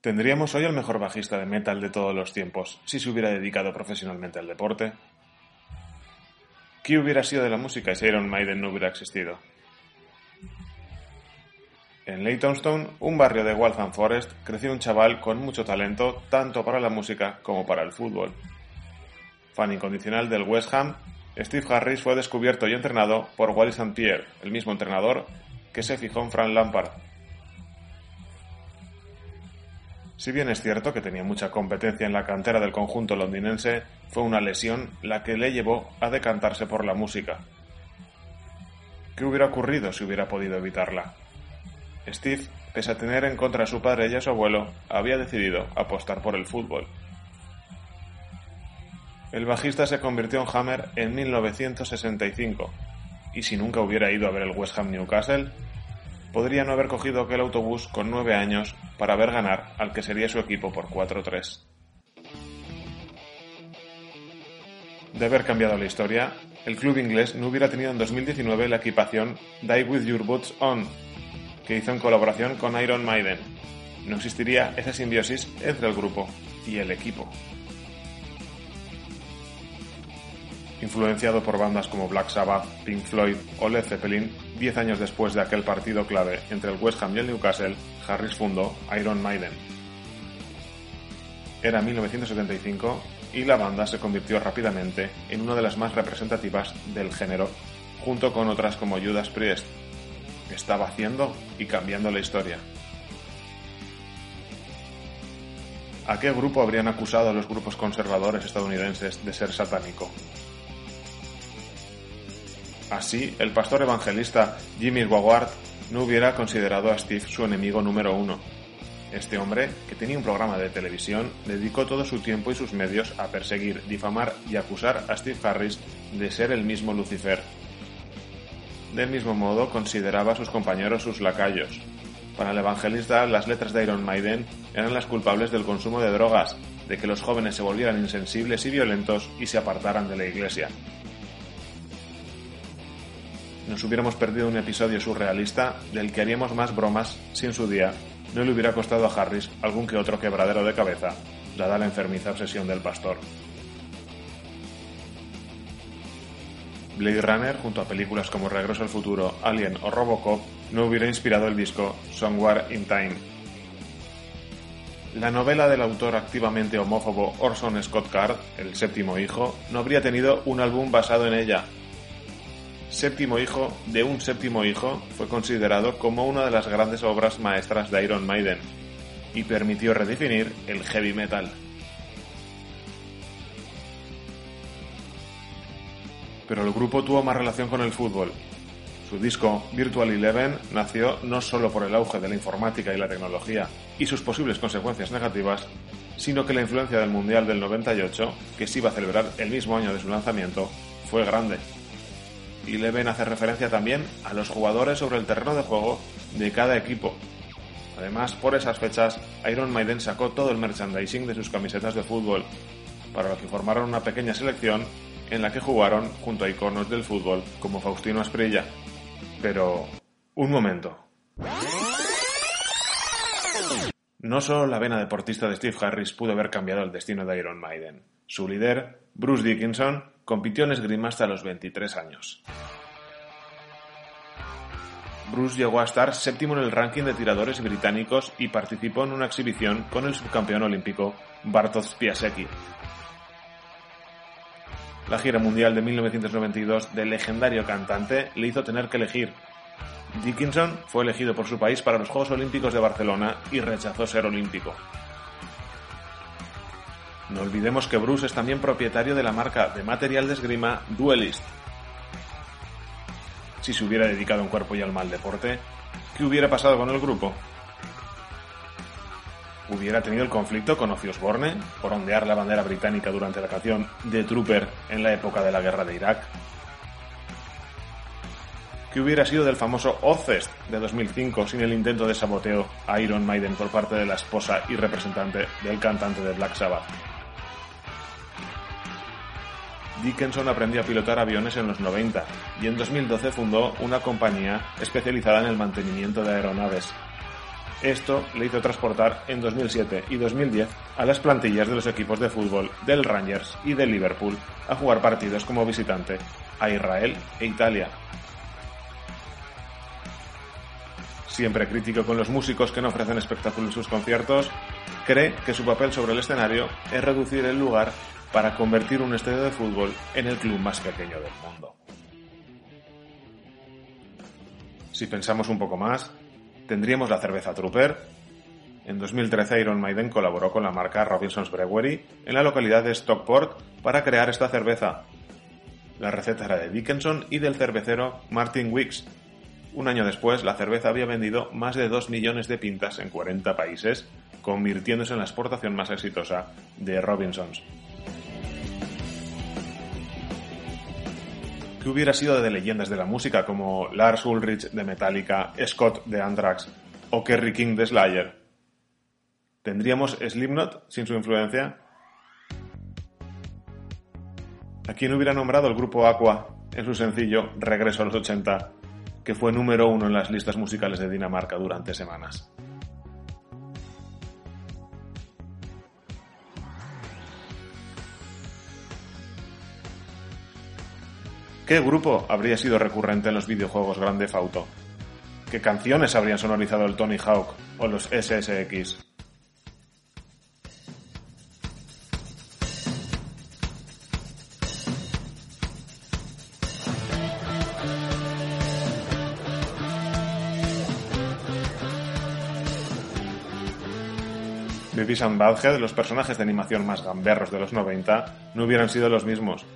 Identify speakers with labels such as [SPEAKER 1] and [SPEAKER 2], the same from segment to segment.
[SPEAKER 1] ¿Tendríamos hoy el mejor bajista de metal de todos los tiempos si se hubiera dedicado profesionalmente al deporte? ¿Qué hubiera sido de la música si Iron Maiden no hubiera existido? En Leytonstone, un barrio de Waltham Forest, creció un chaval con mucho talento tanto para la música como para el fútbol. Fan incondicional del West Ham, Steve Harris fue descubierto y entrenado por Wally St. Pierre, el mismo entrenador que se fijó en Frank Lampard, Si bien es cierto que tenía mucha competencia en la cantera del conjunto londinense, fue una lesión la que le llevó a decantarse por la música. ¿Qué hubiera ocurrido si hubiera podido evitarla? Steve, pese a tener en contra a su padre y a su abuelo, había decidido apostar por el fútbol. El bajista se convirtió en Hammer en 1965, y si nunca hubiera ido a ver el West Ham Newcastle, podría no haber cogido aquel autobús con nueve años para ver ganar al que sería su equipo por 4-3. De haber cambiado la historia, el club inglés no hubiera tenido en 2019 la equipación Die With Your Boots On, que hizo en colaboración con Iron Maiden. No existiría esa simbiosis entre el grupo y el equipo. Influenciado por bandas como Black Sabbath, Pink Floyd o Led Zeppelin, diez años después de aquel partido clave entre el West Ham y el Newcastle, Harris fundó Iron Maiden. Era 1975 y la banda se convirtió rápidamente en una de las más representativas del género, junto con otras como Judas Priest. Estaba haciendo y cambiando la historia. ¿A qué grupo habrían acusado a los grupos conservadores estadounidenses de ser satánico? Así, el pastor evangelista Jimmy Wagward no hubiera considerado a Steve su enemigo número uno. Este hombre, que tenía un programa de televisión, dedicó todo su tiempo y sus medios a perseguir, difamar y acusar a Steve Harris de ser el mismo Lucifer. Del mismo modo, consideraba a sus compañeros sus lacayos. Para el evangelista, las letras de Iron Maiden eran las culpables del consumo de drogas, de que los jóvenes se volvieran insensibles y violentos y se apartaran de la iglesia nos hubiéramos perdido un episodio surrealista del que haríamos más bromas si en su día no le hubiera costado a Harris algún que otro quebradero de cabeza, dada la enfermiza obsesión del pastor. Blade Runner, junto a películas como Regreso al Futuro, Alien o Robocop, no hubiera inspirado el disco Somewhere in Time. La novela del autor activamente homófobo Orson Scott Card, El séptimo hijo, no habría tenido un álbum basado en ella, Séptimo hijo de un séptimo hijo, fue considerado como una de las grandes obras maestras de Iron Maiden y permitió redefinir el heavy metal. Pero el grupo tuvo más relación con el fútbol. Su disco Virtual Eleven nació no solo por el auge de la informática y la tecnología y sus posibles consecuencias negativas, sino que la influencia del Mundial del 98, que se iba a celebrar el mismo año de su lanzamiento, fue grande y Leven hace referencia también a los jugadores sobre el terreno de juego de cada equipo. Además, por esas fechas, Iron Maiden sacó todo el merchandising de sus camisetas de fútbol, para lo que formaron una pequeña selección en la que jugaron junto a iconos del fútbol como Faustino Asprilla. Pero, un momento. No solo la vena deportista de Steve Harris pudo haber cambiado el destino de Iron Maiden. Su líder, Bruce Dickinson, compitió en esgrima hasta los 23 años. Bruce llegó a estar séptimo en el ranking de tiradores británicos y participó en una exhibición con el subcampeón olímpico Bartosz Piasecki. La gira mundial de 1992 del legendario cantante le hizo tener que elegir. Dickinson fue elegido por su país para los Juegos Olímpicos de Barcelona y rechazó ser olímpico. No olvidemos que Bruce es también propietario de la marca de material de esgrima Duelist. Si se hubiera dedicado en cuerpo y alma al deporte, ¿Qué hubiera pasado con el grupo? ¿Hubiera tenido el conflicto con Ozzy Osbourne por ondear la bandera británica durante la canción The Trooper en la época de la guerra de Irak? ¿Qué hubiera sido del famoso Ozfest de 2005 sin el intento de saboteo a Iron Maiden por parte de la esposa y representante del cantante de Black Sabbath? Dickinson aprendió a pilotar aviones en los 90 y en 2012 fundó una compañía especializada en el mantenimiento de aeronaves. Esto le hizo transportar en 2007 y 2010 a las plantillas de los equipos de fútbol del Rangers y del Liverpool a jugar partidos como visitante a Israel e Italia. Siempre crítico con los músicos que no ofrecen espectáculo en sus conciertos, cree que su papel sobre el escenario es reducir el lugar para convertir un estadio de fútbol en el club más pequeño del mundo. Si pensamos un poco más, tendríamos la cerveza Trooper. En 2013 Iron Maiden colaboró con la marca Robinson's Brewery en la localidad de Stockport para crear esta cerveza. La receta era de Dickinson y del cervecero Martin Wicks. Un año después, la cerveza había vendido más de 2 millones de pintas en 40 países, convirtiéndose en la exportación más exitosa de Robinson's. ¿Qué hubiera sido de leyendas de la música como Lars Ulrich de Metallica, Scott de Anthrax o Kerry King de Slayer? ¿Tendríamos Slipknot sin su influencia? ¿A quién hubiera nombrado el grupo Aqua en su sencillo Regreso a los 80, que fue número uno en las listas musicales de Dinamarca durante semanas? ¿Qué grupo habría sido recurrente en los videojuegos Grande Auto? ¿Qué canciones habrían sonorizado el Tony Hawk o los SSX? Beavis and Badhead, los personajes de animación más gamberros de los 90, no hubieran sido los mismos,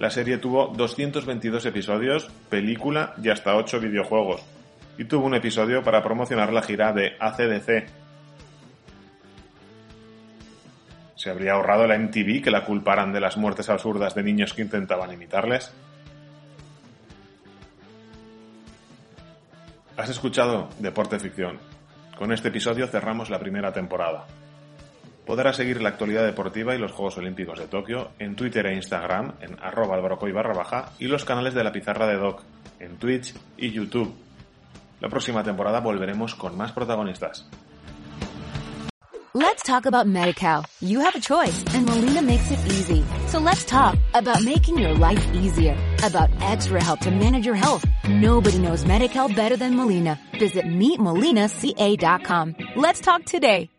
[SPEAKER 1] la serie tuvo 222 episodios, película y hasta 8 videojuegos, y tuvo un episodio para promocionar la gira de ACDC. ¿Se habría ahorrado la MTV que la culparan de las muertes absurdas de niños que intentaban imitarles? Has escuchado Deporte Ficción. Con este episodio cerramos la primera temporada. Podrás seguir la actualidad deportiva y los Juegos Olímpicos de Tokio en Twitter e Instagram en arroba barra baja y los canales de la pizarra de Doc en Twitch y YouTube. La próxima temporada volveremos con más protagonistas.
[SPEAKER 2] Let's talk about MediCal. You have a choice and Molina makes it easy. So let's talk about making your life easier, about extra help to manage your health. Nobody knows MediCal better than Molina. Visit meetmolinaca.com. Let's talk today.